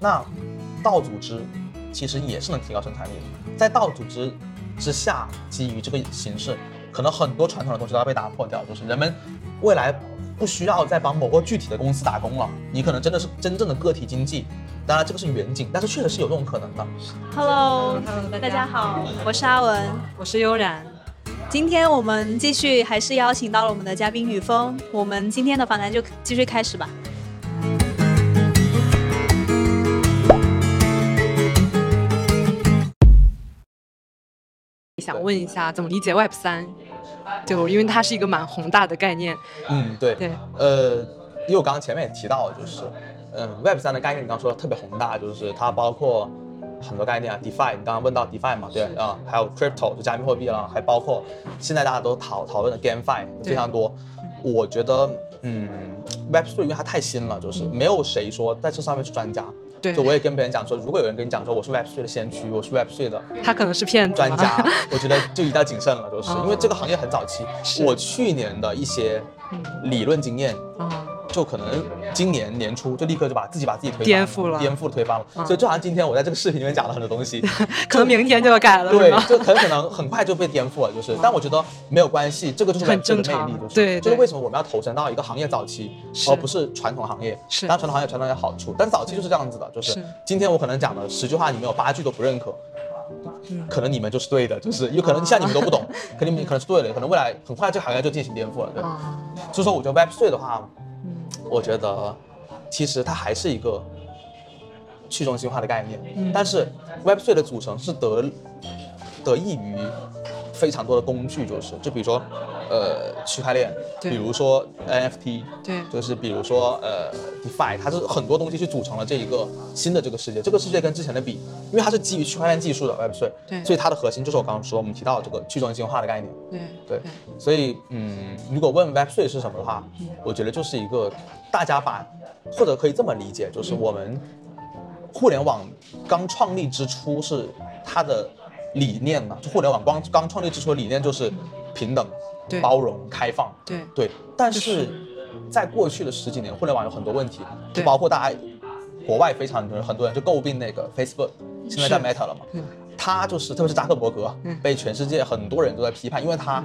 那道组织其实也是能提高生产力的，在道组织之下，基于这个形式，可能很多传统的东西都要被打破掉，就是人们未来不需要再帮某个具体的公司打工了，你可能真的是真正的个体经济。当然这个是远景，但是确实是有这种可能的。Hello，Hello，大家好，我是阿文，我是悠然。今天我们继续还是邀请到了我们的嘉宾雨峰，我们今天的访谈就继续开始吧。想问一下，怎么理解 Web 三？就因为它是一个蛮宏大的概念。嗯，对对。呃，因为我刚刚前面也提到，就是，嗯，Web 三的概念，你刚刚说的特别宏大，就是它包括。很多概念啊，DeFi，你刚刚问到 DeFi 嘛，对啊，还有 Crypto 就加密货币了，还包括现在大家都讨讨论的 GameFi 非常多。我觉得，嗯，Web3 因为它太新了，就是没有谁说在这上面是专家。对。就我也跟别人讲说，如果有人跟你讲说我是 Web3 的先驱，我是 Web3 的，他可能是骗子。专家，我觉得就一定要谨慎了，就是因为这个行业很早期。我去年的一些理论经验。就可能今年年初就立刻就把自己把自己推颠覆了，颠覆了推翻了。所以就好像今天我在这个视频里面讲了很多东西，可能明天就要改了。对，就很可能很快就被颠覆了。就是，但我觉得没有关系，这个就是很正常的魅力。就是，对，就是为什么我们要投身到一个行业早期，而不是传统行业？是，当然传统行业传统有好处，但早期就是这样子的。就是今天我可能讲的十句话，你们有八句都不认可，可能你们就是对的，就是有可能像你们都不懂，肯定你们可能是对的，可能未来很快这个行业就进行颠覆了。对，所以说我觉得 Web3 的话。我觉得，其实它还是一个去中心化的概念，嗯、但是 Web3 的组成是得得益于非常多的工具，就是就比如说，呃，区块链，比如说 NFT，对，就是比如说呃 DeFi，它是很多东西去组成了这一个新的这个世界。这个世界跟之前的比，因为它是基于区块链技术的 Web3，对，所以它的核心就是我刚刚说我们提到这个去中心化的概念。对对，对，所以嗯，如果问 Web3 是什么的话，嗯、我觉得就是一个。大家把，或者可以这么理解，就是我们互联网刚创立之初是它的理念嘛，就互联网光刚创立之初的理念就是平等、包容、开放。对。对。但是。在过去的十几年，互联网有很多问题，就包括大家国外非常很多人就诟病那个 Facebook，现在叫 Meta 了嘛。他就是，特别是扎克伯格，被全世界很多人都在批判，因为他。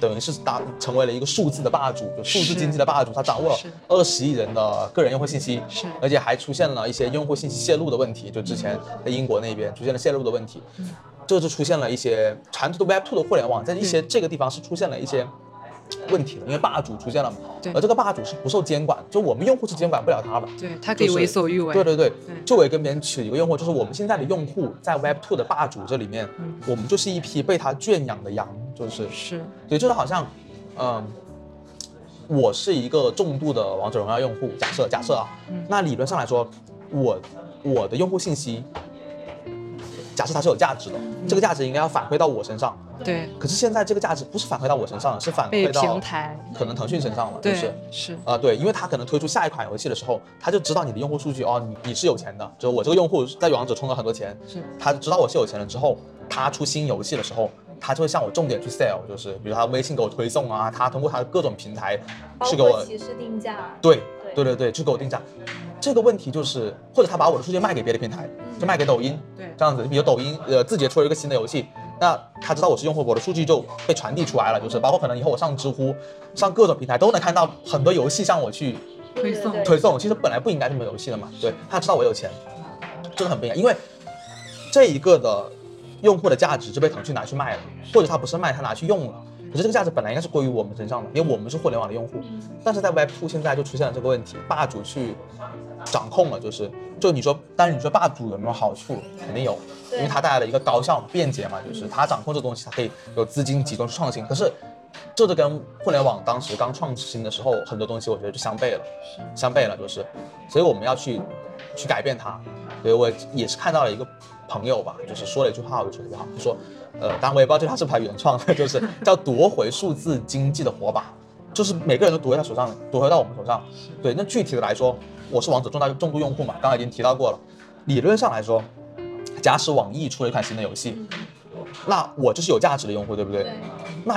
等于是打成为了一个数字的霸主，就数字经济的霸主，他掌握了二十亿人的个人用户信息，是，而且还出现了一些用户信息泄露的问题，就之前在英国那边出现了泄露的问题，这就出现了一些传统的 Web 2的互联网在一些这个地方是出现了一些问题的，因为霸主出现了嘛，而这个霸主是不受监管，就我们用户是监管不了他的，对，他可以为所欲为，对对对，就我也跟别人取一个用户，就是我们现在的用户在 Web 2的霸主这里面，我们就是一批被他圈养的羊。就是是，对，就是好像，嗯，我是一个重度的王者荣耀用户，假设假设啊，嗯、那理论上来说，我我的用户信息，假设它是有价值的，嗯、这个价值应该要反馈到我身上。对。可是现在这个价值不是反馈到我身上，是反馈到平台，可能腾讯身上了，就是是啊、呃，对，因为他可能推出下一款游戏的时候，他就知道你的用户数据哦，你你是有钱的，就是我这个用户在王者充了很多钱，是，他知道我是有钱了之后，他出新游戏的时候。他就会向我重点去 sell，就是比如他微信给我推送啊，他通过他的各种平台去给我其实定价，对对对对，去给我定价。这个问题就是，或者他把我的数据卖给别的平台，就卖给抖音，对，这样子。比如抖音呃字节出了一个新的游戏，那他知道我是用户，我的数据就被传递出来了，就是包括可能以后我上知乎，上各种平台都能看到很多游戏向我去推送推送。其实本来不应该这么游戏的嘛，对，他知道我有钱，这个很不一样，因为这一个的。用户的价值就被腾讯拿去卖了，或者他不是卖，他拿去用了。可是这个价值本来应该是归于我们身上的，因为我们是互联网的用户。但是在 Web2 现在就出现了这个问题，霸主去掌控了，就是就你说，但是你说霸主有没有好处？肯定有，因为它带来了一个高效便捷嘛，就是它掌控这东西，它可以有资金集中去创新。可是这就跟互联网当时刚创新的时候很多东西，我觉得就相悖了，相悖了，就是，所以我们要去去改变它。所以我也是看到了一个。朋友吧，就是说了一句话，我觉得特别好，他说，呃，当然我也不知道这他是不是原创的，就是叫夺回数字经济的火把，就是每个人都夺回他手上，夺回到我们手上。对，那具体的来说，我是王者重大重度用户嘛，刚才已经提到过了。理论上来说，假使网易出了一款新的游戏，那我就是有价值的用户，对不对？那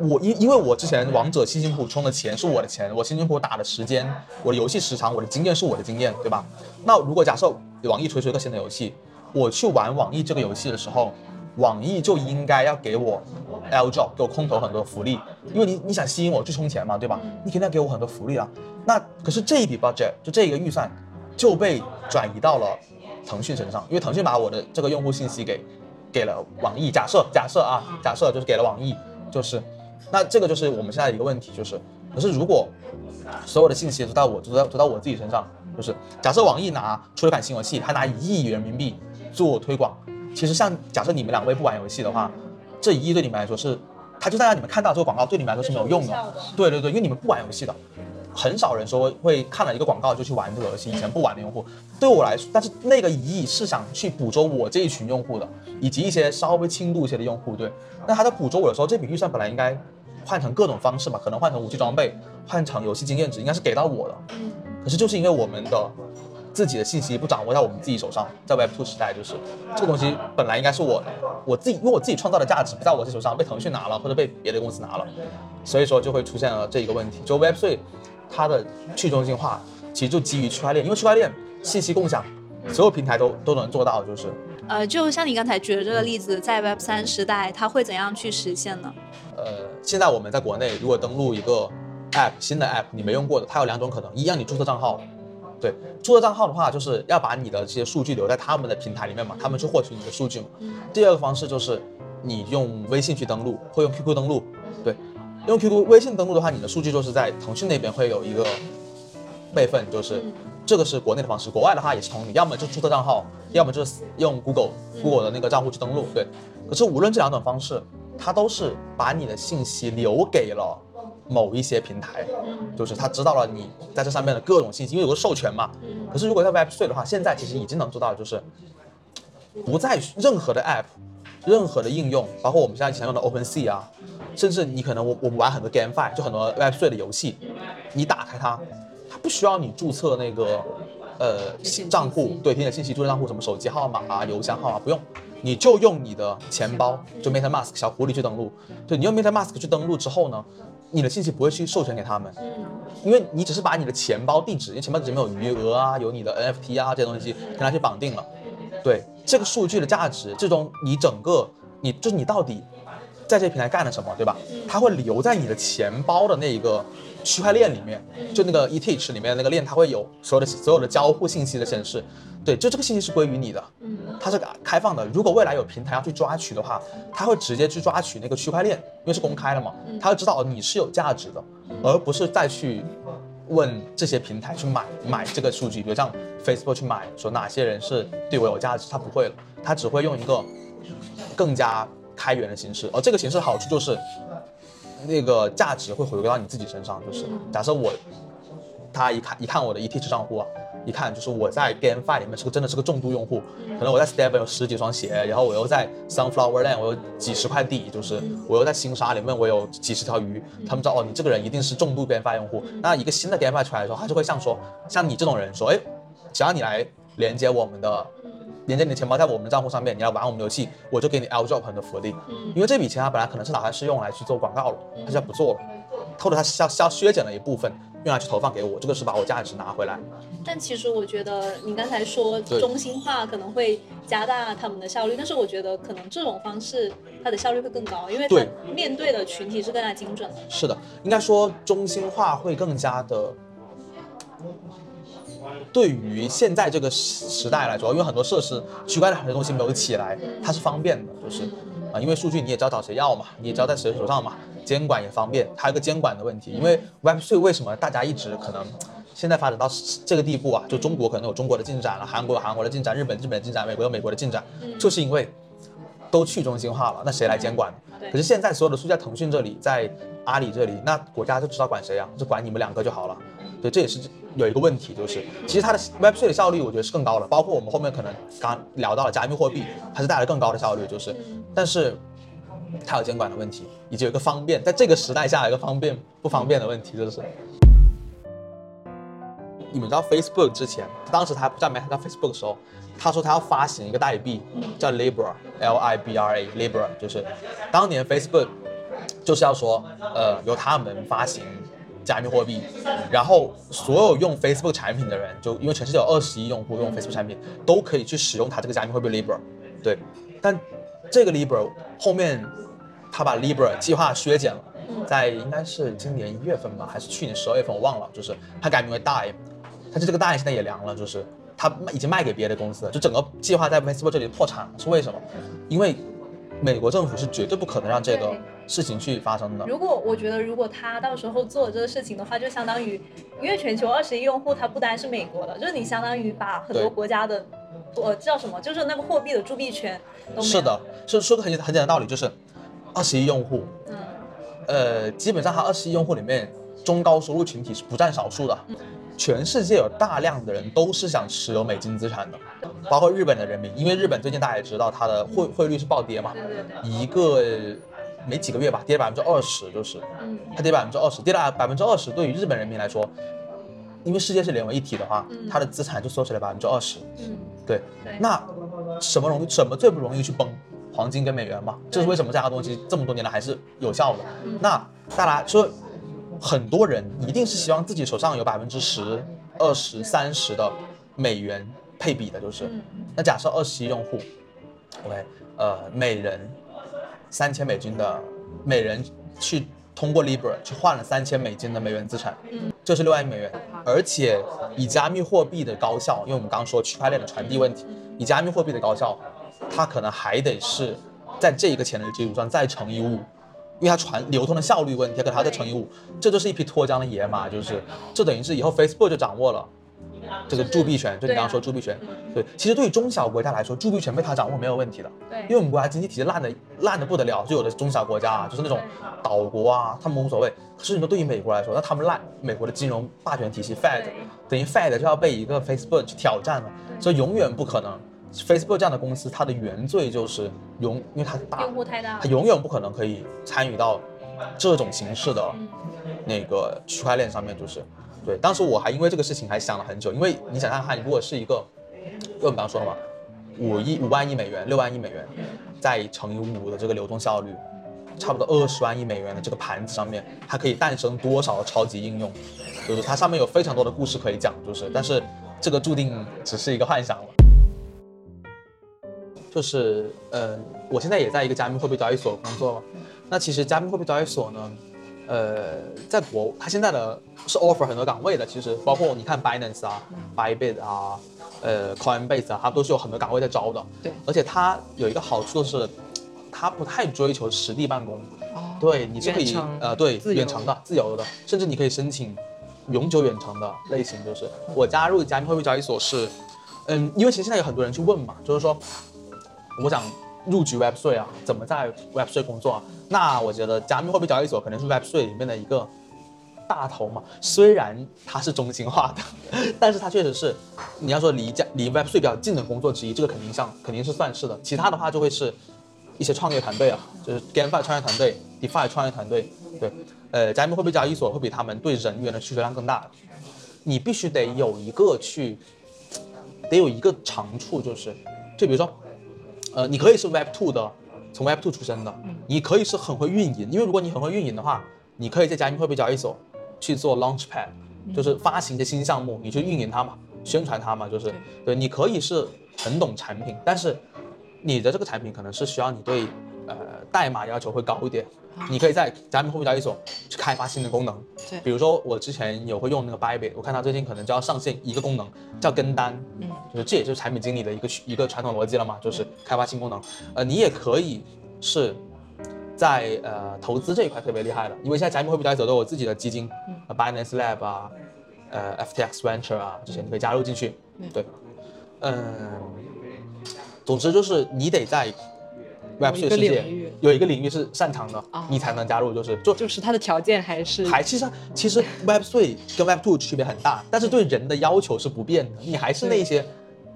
我因因为我之前王者辛辛苦苦充的钱是我的钱，我辛辛苦苦打的时间，我的游戏时长，我的经验是我的经验，对吧？那如果假设。网易推出一个新的游戏，我去玩网易这个游戏的时候，网易就应该要给我 airdrop，给我空投很多福利，因为你你想吸引我去充钱嘛，对吧？你肯定要给我很多福利啊。那可是这一笔 budget 就这一个预算就被转移到了腾讯身上，因为腾讯把我的这个用户信息给给了网易。假设假设啊，假设就是给了网易，就是那这个就是我们现在的一个问题，就是可是如果所有的信息都到我都到都到我自己身上，就是假设网易拿出了款新游戏，还拿一亿人民币做推广，其实像假设你们两位不玩游戏的话，这一亿对你们来说是，它就在让你们看到这个广告对你们来说是没有用的。对对对，因为你们不玩游戏的。很少人说会看了一个广告就去玩这个游戏。以前不玩的用户，对我来说，但是那个一亿是想去捕捉我这一群用户的，以及一些稍微轻度一些的用户。对，那他在捕捉我的时候，这笔预算本来应该换成各种方式嘛，可能换成武器装备，换成游戏经验值，应该是给到我的。可是就是因为我们的自己的信息不掌握在我们自己手上，在 Web 2时代，就是这个东西本来应该是我，我自己因为我自己创造的价值不在我这手上，被腾讯拿了或者被别的公司拿了，所以说就会出现了这一个问题。就 Web 3。它的去中心化其实就基于区块链，因为区块链信息共享，所有平台都都能做到，就是。呃，就像你刚才举的这个例子，在 Web 三时代，它会怎样去实现呢？呃，现在我们在国内，如果登录一个 App，新的 App，你没用过的，它有两种可能，一让你注册账号，对，注册账号的话，就是要把你的这些数据留在他们的平台里面嘛，他们去获取你的数据嘛。第二个方式就是你用微信去登录，或用 QQ 登录，对。用 QQ、微信登录的话，你的数据就是在腾讯那边会有一个备份，就是这个是国内的方式。国外的话也是同理，要么就注册账号，要么就是用 Google、Google 的那个账户去登录。对，可是无论这两种方式，它都是把你的信息留给了某一些平台，就是他知道了你在这上面的各种信息，因为有个授权嘛。可是如果在 Web3 的话，现在其实已经能做到，就是不在任何的 App、任何的应用，包括我们现在经常用的 OpenSea 啊。甚至你可能我我们玩很多 GameFi，就很多 Web3 的游戏，你打开它，它不需要你注册那个呃账户，对，填写信息，注册账户，什么手机号码啊、邮箱号码不用，你就用你的钱包，就 MetaMask 小狐狸去登录。对，你用 MetaMask 去登录之后呢，你的信息不会去授权给他们，因为你只是把你的钱包地址，因为钱包里面有余额啊，有你的 NFT 啊这些东西跟它去绑定了。对，这个数据的价值，最终你整个你就是你到底。在这个平台干了什么，对吧？它会留在你的钱包的那一个区块链里面，就那个 ETH 里面的那个链，它会有所有的所有的交互信息的显示。对，就这个信息是归于你的，它是开放的。如果未来有平台要去抓取的话，它会直接去抓取那个区块链，因为是公开的嘛，它会知道你是有价值的，而不是再去问这些平台去买买这个数据，比如像 Facebook 去买，说哪些人是对我有价值，它不会了，它只会用一个更加。开源的形式，而这个形式的好处就是，那个价值会回归到你自己身上。就是假设我，他一看一看我的 ETH 账户啊，一看就是我在 GameFi 里面是个真的是个重度用户，可能我在 STEPN 有十几双鞋，然后我又在 Sunflower Land 我有几十块地，就是我又在星沙里面我有几十条鱼，他们知道哦，你这个人一定是重度 GameFi 用户。那一个新的 GameFi 出来的时候，他就会像说，像你这种人说，哎，只要你来连接我们的。连接你的钱包在我们的账户上面，你要玩我们的游戏，我就给你 airdrop 很多福利。因为这笔钱它本来可能是打算是用来去做广告了，它现在不做了，或者它消消削减了一部分，用来去投放给我，这个是把我价值拿回来。但其实我觉得你刚才说中心化可能会加大他们的效率，但是我觉得可能这种方式它的效率会更高，因为它面对的群体是更加精准的。是的，应该说中心化会更加的。对于现在这个时代来说，因为很多设施区块链很多东西没有起来，它是方便的，就是啊，因为数据你也知道找谁要嘛，你也知道在谁手上嘛，监管也方便，还有一个监管的问题，因为 Web3 为什么大家一直可能现在发展到这个地步啊？就中国可能有中国的进展了，韩国有韩国的进展，日本日本的进展，美国有美国的进展，就是因为都去中心化了，那谁来监管？可是现在所有的数据在腾讯这里，在阿里这里，那国家就知道管谁啊？就管你们两个就好了。对，这也是有一个问题，就是其实它的 Web3 的效率，我觉得是更高的。包括我们后面可能刚聊到了加密货币，它是带来更高的效率，就是，但是它有监管的问题，以及有一个方便，在这个时代下有一个方便不方便的问题，就是你们知道 Facebook 之前，当时他还不叫 Meta，叫 Facebook 的时候，他说他要发行一个代币，叫 Libra，L I B R A，Libra，就是当年 Facebook 就是要说，呃，由他们发行。加密货币，然后所有用 Facebook 产品的人，就因为全世界有二十亿用户用 Facebook 产品，都可以去使用它这个加密货币 Libra。对，但这个 Libra 后面他把 Libra 计划削减了，在应该是今年一月份吧，还是去年十二月份，我忘了，就是他改名为 Dime，但是这个 Dime 现在也凉了，就是他已经卖给别的公司了，就整个计划在 Facebook 这里破产了，是为什么？因为美国政府是绝对不可能让这个。事情去发生的。如果我觉得，如果他到时候做这个事情的话，就相当于，因为全球二十亿用户，它不单是美国的，就是你相当于把很多国家的，呃，叫什么，就是那个货币的铸币权都没有。是的，是说个很很简单的道理，就是二十亿用户，嗯，呃，基本上他二十亿用户里面，中高收入群体是不占少数的。嗯全世界有大量的人都是想持有美金资产的，包括日本的人民，因为日本最近大家也知道它的汇汇率是暴跌嘛，一个没几个月吧，跌了百分之二十，就是，它跌百分之二十，跌了百分之二十，对于日本人民来说，因为世界是连为一体的话，它的资产就缩水了百分之二十，嗯，对，那什么容易，什么最不容易去崩？黄金跟美元嘛，这是为什么这样的东西这么多年来还是有效的？那大家说。很多人一定是希望自己手上有百分之十、二十、三十的美元配比的，就是。那假设二十亿用户，OK，呃，每人三千美金的，每人去通过 Libra 去换了三千美金的美元资产，嗯这是六万亿美元。而且以加密货币的高效，因为我们刚刚说区块链的传递问题，以加密货币的高效，它可能还得是在这一个钱的基础上再乘以五。因为它传流通的效率问题，它可能还要再乘以五，这就是一匹脱缰的野马，就是这等于是以后 Facebook 就掌握了这个铸币权，就你刚刚说铸币权，对，其实对于中小国家来说，铸币权被他掌握没有问题的，对，因为我们国家经济体系烂的烂的不得了，就有的中小国家啊，就是那种岛国啊，他们无所谓。可是你说对于美国来说，那他们烂，美国的金融霸权体系 Fed 等于 Fed 就要被一个 Facebook 去挑战了，所以永远不可能。Facebook 这样的公司，它的原罪就是永，因为它大，用户太大，它永远不可能可以参与到这种形式的那个区块链上面，就是，对。当时我还因为这个事情还想了很久，因为你想想看，如果是一个，就我们刚刚说了嘛，五亿五万亿美元，六万亿美元，再乘以五的这个流动效率，差不多二十万亿美元的这个盘子上面，它可以诞生多少的超级应用？就是它上面有非常多的故事可以讲，就是，但是这个注定只是一个幻想了。就是，呃，我现在也在一个加密货币交易所工作嘛。那其实加密货币交易所呢，呃，在国，它现在的是 offer 很多岗位的。其实包括你看 Binance 啊、Bybit 啊、呃 Coinbase 啊，它都是有很多岗位在招的。对。而且它有一个好处就是，它不太追求实地办公。哦。对，你是可以，呃，对，远程的、自由的，甚至你可以申请永久远程的类型。就是我加入加密货币交易所是，嗯，因为其实现在有很多人去问嘛，就是说。我想入局 Web3 啊，怎么在 Web3 工作啊？那我觉得加密货币交易所可能是 Web3 里面的一个大头嘛。虽然它是中心化的，但是它确实是你要说离家离 Web3 比较近的工作之一，这个肯定像肯定是算是的。其他的话就会是一些创业团队啊，就是 GameFi 创业团队、DeFi 创业团队。对，呃，加密货币交易所会比他们对人员的需求量更大。你必须得有一个去，得有一个长处，就是就比如说。呃，你可以是 Web Two 的，从 Web Two 出身的，你可以是很会运营，因为如果你很会运营的话，你可以在加密货币交易所去做 Launchpad，就是发行一些新项目，你去运营它嘛，宣传它嘛，就是对，你可以是很懂产品，但是你的这个产品可能是需要你对呃代码要求会高一点。你可以在加密货币交易所去开发新的功能，对，比如说我之前有会用那个 Bybit，我看他最近可能就要上线一个功能叫跟单，嗯，就是这也就是产品经理的一个一个传统逻辑了嘛，就是开发新功能。呃，你也可以是在呃投资这一块特别厉害的，因为现在加密货币交易所都有自己的基金，呃，Binance Lab 啊，呃，FTX Venture 啊这些你可以加入进去，对，嗯，总之就是你得在。Web3 世界有一个领域是擅长的，你才能加入。就是就就是它的条件还是还其实其实 Web Three 跟 Web Two 区别很大，但是对人的要求是不变的，你还是那些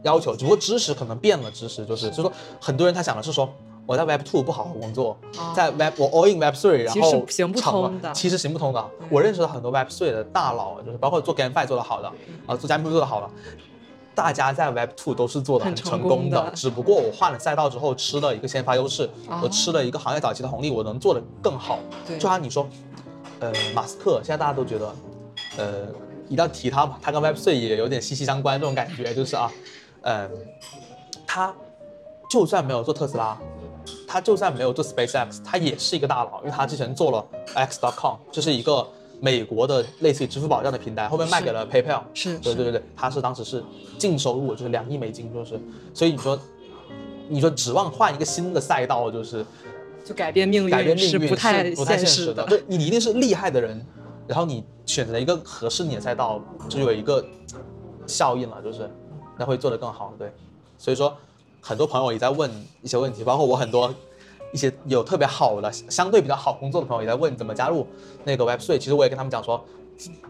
要求，只不过知识可能变了。知识就是就是说，很多人他想的是说，我在 Web Two 不好好工作，在 Web 我 all in Web Three，然后其实行不通的，其实行不通的。我认识了很多 Web Three 的大佬，就是包括做 GameFi 做的好的，啊，做加密货币做的好的。大家在 Web Two 都是做的很成功的，只不过我换了赛道之后吃了一个先发优势，我吃了一个行业早期的红利，我能做的更好。就像你说，呃，马斯克现在大家都觉得，呃，一定要提他嘛，他跟 Web3 也有点息息相关这种感觉，就是啊，嗯、呃，他就算没有做特斯拉，他就算没有做 SpaceX，他也是一个大佬，因为他之前做了 X.com，这是一个美国的类似于支付宝这样的平台，后面卖给了 PayPal，是，对对对对，他是当时是净收入就是两亿美金，就是，所以你说，你说指望换一个新的赛道，就是。就改变命运，改变命运是不太不太现实的。对你一定是厉害的人，然后你选择了一个合适你的赛道，就有一个效应了，就是那会做得更好。对，所以说很多朋友也在问一些问题，包括我很多一些有特别好的、相对比较好工作的朋友也在问怎么加入那个 Web3。其实我也跟他们讲说，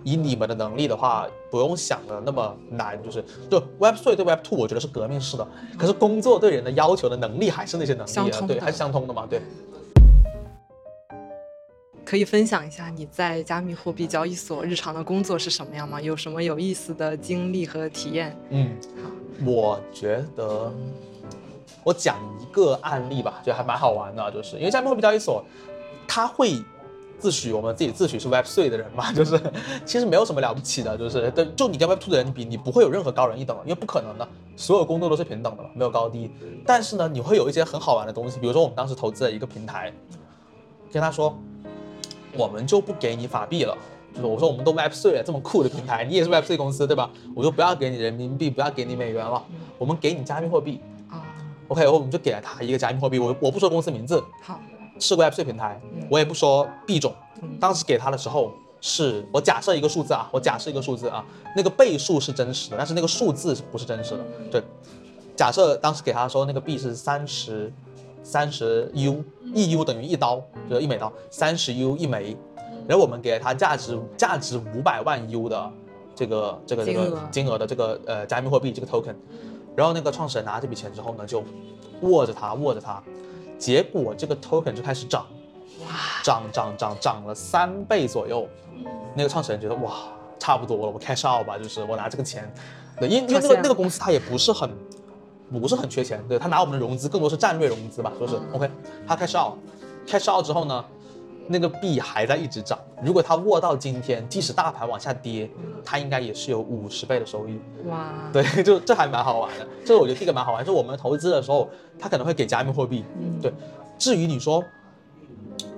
以你们的能力的话，不用想的那么难，就是就 Web3 对 Web Two 我觉得是革命式的，可是工作对人的要求的能力还是那些能力啊，对，还是相通的嘛，对。可以分享一下你在加密货币交易所日常的工作是什么样吗？有什么有意思的经历和体验？嗯，我觉得我讲一个案例吧，就还蛮好玩的，就是因为加密货币交易所，他会自诩我们自己自诩是 Web 3的人嘛，就是其实没有什么了不起的，就是对，就你跟 Web 2的人比，你不会有任何高人一等，因为不可能的，所有工作都是平等的嘛，没有高低。但是呢，你会有一些很好玩的东西，比如说我们当时投资了一个平台，跟他说。我们就不给你法币了，就是我说我们都 Web 3了，这么酷的平台，你也是 Web 3公司对吧？我就不要给你人民币，不要给你美元了，我们给你加密货币。啊，OK，我们就给了他一个加密货币，我我不说公司名字，好，是个 Web 3平台，我也不说币种。当时给他的时候，是我假设一个数字啊，我假设一个数字啊，那个倍数是真实的，但是那个数字是不是真实的？对，假设当时给他的时候，那个币是三十。三十 U，一 U 等于一刀，就是一美刀，三十 U 一枚，然后我们给了他价值价值五百万 U 的这个这个这个金额的这个呃加密货币这个 token，然后那个创始人拿这笔钱之后呢，就握着它握着它，结果这个 token 就开始涨，哇，涨涨涨涨了三倍左右，那个创始人觉得哇差不多了，我 cash out 吧，就是我拿这个钱，对，因因为那个那个公司它也不是很。不是很缺钱，对，他拿我们的融资更多是战略融资吧，说是 OK。他 cash out，cash out 之后呢，那个币还在一直涨。如果它握到今天，即使大盘往下跌，它应该也是有五十倍的收益。哇，对，就这还蛮好玩的。这个我觉得第一个蛮好玩，就我们投资的时候，它可能会给加密货币。对，至于你说，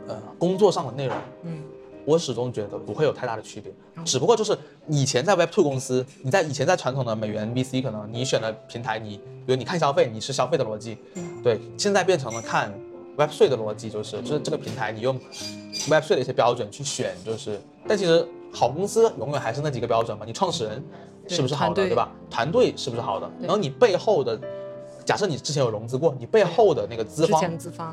呃，工作上的内容，嗯。我始终觉得不会有太大的区别，只不过就是以前在 Web2 公司，你在以前在传统的美元 VC，可能你选的平台，你比如你看消费，你是消费的逻辑，对，现在变成了看 Web3 的逻辑，就是就是这个平台你用 Web3 的一些标准去选，就是，但其实好公司永远还是那几个标准嘛，你创始人是不是好的，对，对吧？团队是不是好的？然后你背后的。假设你之前有融资过，你背后的那个资方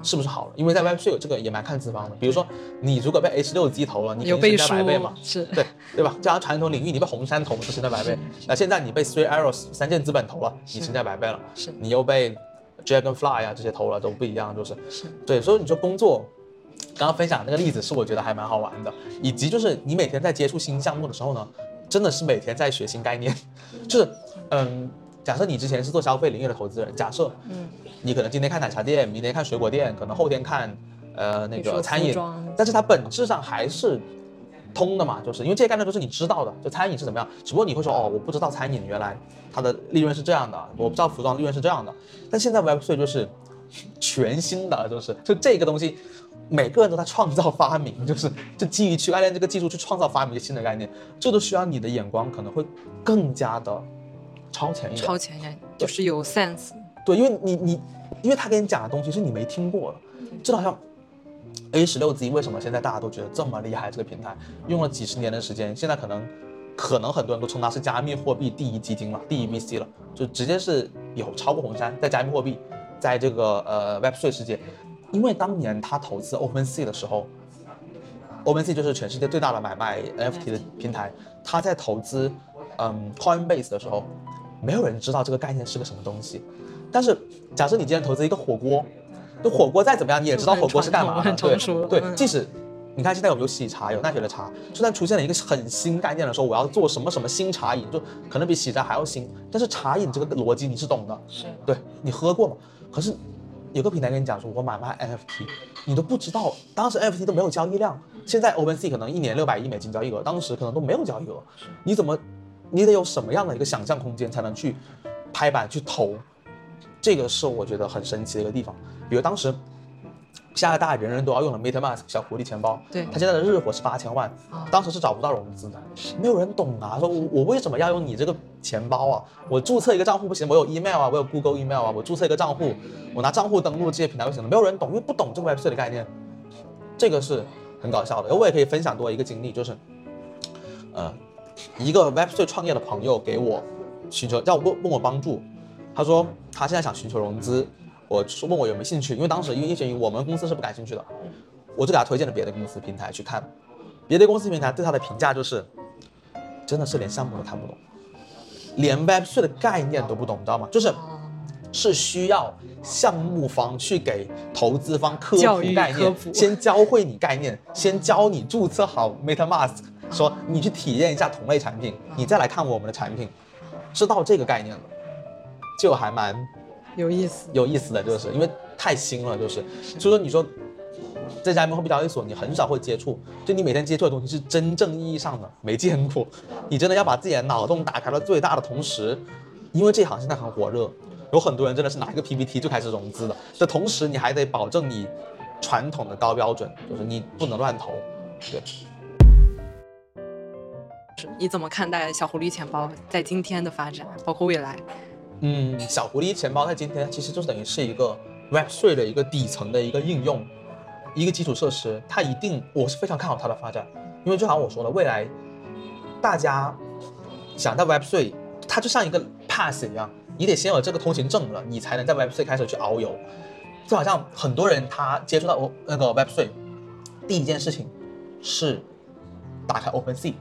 是不是好了？因为在 Web3 有这个也蛮看资方的。比如说你如果被 H6Z 投了，你肯定身价百倍嘛，是对对吧？加上传统领域，你被红杉投是身价百倍。那现在你被 Three Arrows 三箭资本投了，你身价百倍了。是你又被 Dragonfly 啊这些投了都不一样，就是是对。所以你说工作，刚刚分享那个例子是我觉得还蛮好玩的，以及就是你每天在接触新项目的时候呢，真的是每天在学新概念，就是嗯。假设你之前是做消费领域的投资人，假设，嗯，你可能今天看奶茶店，明天看水果店，可能后天看，呃，那个餐饮，但是它本质上还是通的嘛，就是因为这些概念都是你知道的，就餐饮是怎么样，只不过你会说，哦，我不知道餐饮原来它的利润是这样的，我不知道服装利润是这样的，但现在 Web3 就是全新的，就是就这个东西，每个人都在创造发明，就是就基于区块链这个技术去创造发明一些新的概念，这都需要你的眼光可能会更加的。超前一点，超前一点，就是有 sense。对，因为你你，因为他给你讲的东西是你没听过的，这好像 A 十六 Z 为什么现在大家都觉得这么厉害？这个平台用了几十年的时间，现在可能可能很多人都称它是加密货币第一基金了，第一 VC 了，就直接是有超过红杉在加密货币，在这个呃 Web3 世界，因为当年他投资 OpenSea 的时候，OpenSea 就是全世界最大的买卖 NFT 的平台，他在投资嗯 Coinbase 的时候。没有人知道这个概念是个什么东西，但是假设你今天投资一个火锅，就火锅再怎么样你也知道火锅是干嘛的，对对。即使你看现在有有喜茶，有奈雪的茶，就算出现了一个很新概念的时候，我要做什么什么新茶饮，就可能比喜茶还要新，但是茶饮这个逻辑你是懂的，是对，你喝过嘛？可是有个平台跟你讲说，我买卖 NFT，你都不知道，当时 NFT 都没有交易量，现在 OpenSea 可能一年六百亿美金交易额，当时可能都没有交易额，你怎么，你得有什么样的一个想象空间才能去拍板去投？这个是我觉得很神奇的一个地方。比如当时。加拿大家人人都要用的 MetaMask 小狐狸钱包，对，它现在的日活是八千万，当时是找不到融资的，没有人懂啊，说我我为什么要用你这个钱包啊？我注册一个账户不行，我有 email 啊，我有 Google email 啊，我注册一个账户，我拿账户登录这些平台就行了，没有人懂，因为不懂这个 Web3 的概念，这个是很搞笑的。我也可以分享多一个经历，就是，呃，一个 Web3 创业的朋友给我寻求，叫我问问我帮助，他说他现在想寻求融资。我说问我有没有兴趣，因为当时因为叶学云我们公司是不感兴趣的，我就给他推荐了别的公司平台去看，别的公司平台对他的评价就是，真的是连项目都看不懂，连 Web3 的概念都不懂，你知道吗？就是是需要项目方去给投资方科普概念，先教会你概念，先教你注册好 MetaMask，说你去体验一下同类产品，你再来看我们的产品，知道这个概念了，就还蛮。有意思，有意思的就是因为太新了，就是，所以说你说，在加密货币交易所，你很少会接触，就你每天接触的东西是真正意义上的没见过，你真的要把自己的脑洞打开到最大的同时，因为这行现在很火热，有很多人真的是拿一个 PPT 就开始融资的，这同时你还得保证你传统的高标准，就是你不能乱投，对。你怎么看待小狐狸钱包在今天的发展，包括未来？嗯，小狐狸钱包在今天其实就等于是一个 Web3 的一个底层的一个应用，一个基础设施。它一定，我是非常看好它的发展，因为就好像我说的，未来大家想在 Web3，它就像一个 pass 一样，你得先有这个通行证了，你才能在 Web3 开始去遨游。就好像很多人他接触到那个 Web3，第一件事情是打开 OpenSea。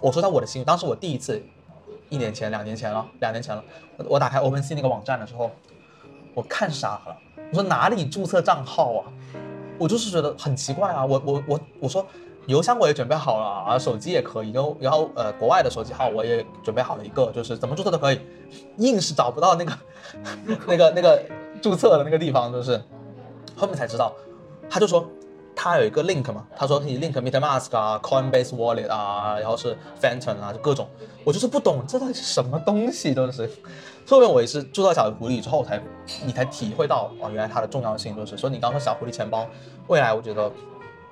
我说到我的心，当时我第一次。一年前、两年前了，两年前了。我打开 OpenSea 那个网站的时候，我看傻了。我说哪里注册账号啊？我就是觉得很奇怪啊。我我我我说邮箱我也准备好了啊，手机也可以。然后然后呃，国外的手机号我也准备好了一个，就是怎么注册都可以，硬是找不到那个 那个那个注册的那个地方，就是后面才知道，他就说。他有一个 link 嘛，他说可以 link MetaMask 啊，Coinbase Wallet 啊，然后是 Phantom 啊，就各种，我就是不懂这到底是什么东西，都是。后面我也是注册小狐狸之后才，你才体会到哦，原来它的重要性就是。所以你刚说小狐狸钱包，未来我觉得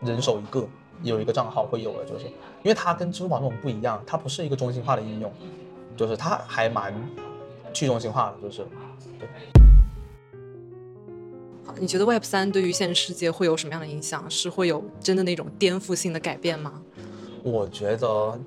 人手一个，有一个账号会有的，就是因为它跟支付宝那种不一样，它不是一个中心化的应用，就是它还蛮去中心化的，就是对。你觉得 Web 三对于现实世界会有什么样的影响？是会有真的那种颠覆性的改变吗？我觉得，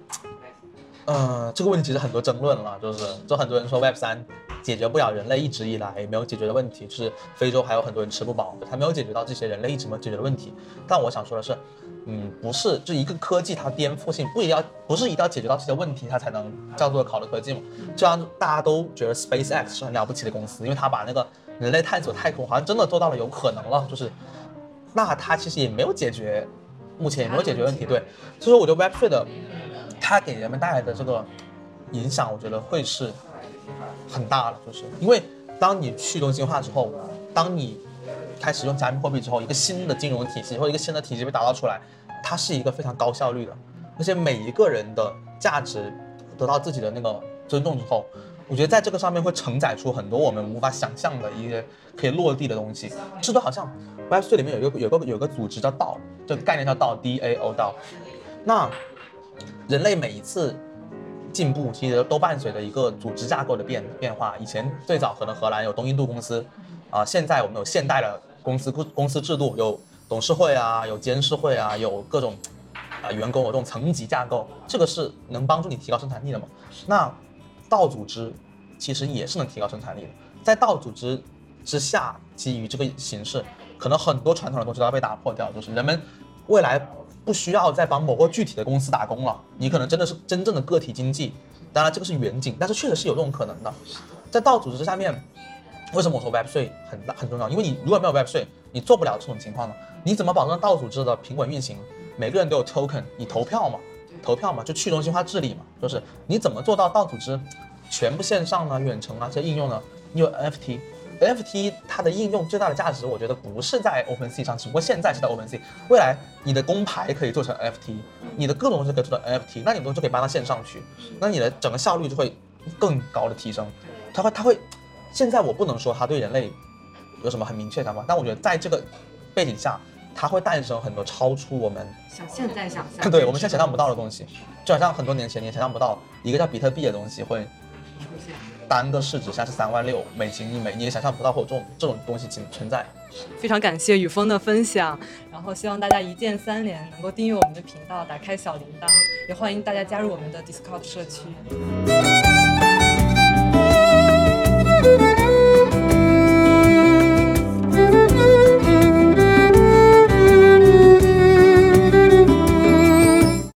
呃，这个问题其实很多争论了，就是就很多人说 Web 三解决不了人类一直以来没有解决的问题，就是非洲还有很多人吃不饱，他没有解决到这些人类一直没有解决的问题。但我想说的是，嗯，不是，就一个科技它颠覆性不一定要，不是一定要解决到这些问题它才能叫做好的科技嘛？就像大家都觉得 SpaceX 是很了不起的公司，因为它把那个。人类探索太空好像真的做到了有可能了，就是，那它其实也没有解决，目前也没有解决问题。对，所以说我觉得 Web3 的，它给人们带来的这个影响，我觉得会是很大的，就是因为当你去中心化之后，当你开始用加密货币之后，一个新的金融体系或者一个新的体系被打造出来，它是一个非常高效率的，而且每一个人的价值得到自己的那个尊重之后。我觉得在这个上面会承载出很多我们无法想象的一些可以落地的东西。这都好像 Web3 里面有一个有个有个组织叫 DAO，这个概念叫 D A O DAO。那人类每一次进步，其实都伴随着一个组织架构的变变化。以前最早可能荷兰有东印度公司，啊，现在我们有现代的公司公司制度，有董事会啊，有监事会啊，有各种啊员工有这种层级架构，这个是能帮助你提高生产力的嘛？那道组织其实也是能提高生产力的，在道组织之下，基于这个形式，可能很多传统的东西都要被打破掉，就是人们未来不需要再帮某个具体的公司打工了，你可能真的是真正的个体经济。当然这个是远景，但是确实是有这种可能的。在道组织下面，为什么我说 Web 税很大很重要？因为你如果没有 Web 税，你做不了这种情况的。你怎么保证道组织的平稳运行？每个人都有 token，你投票嘛？投票嘛，就去中心化治理嘛，就是你怎么做到到组织全部线上呢？远程啊这些应用呢？你有 NFT，NFT 它的应用最大的价值，我觉得不是在 OpenSea 上，只不过现在是在 OpenSea，未来你的工牌可以做成 NFT，你的各种东西可以做成 NFT，那你东西就可以搬到线上去，那你的整个效率就会更高的提升。它会，它会，现在我不能说它对人类有什么很明确的想法，但我觉得在这个背景下，它会诞生很多超出我们现在想象，对我们现在想象不到的东西，就好像很多年前你也想象不到一个叫比特币的东西会出现，单个市值下是三万六美金一枚，你也想象不到会有这种这种东西存存在。非常感谢雨峰的分享，然后希望大家一键三连，能够订阅我们的频道，打开小铃铛，也欢迎大家加入我们的 Discord 社区。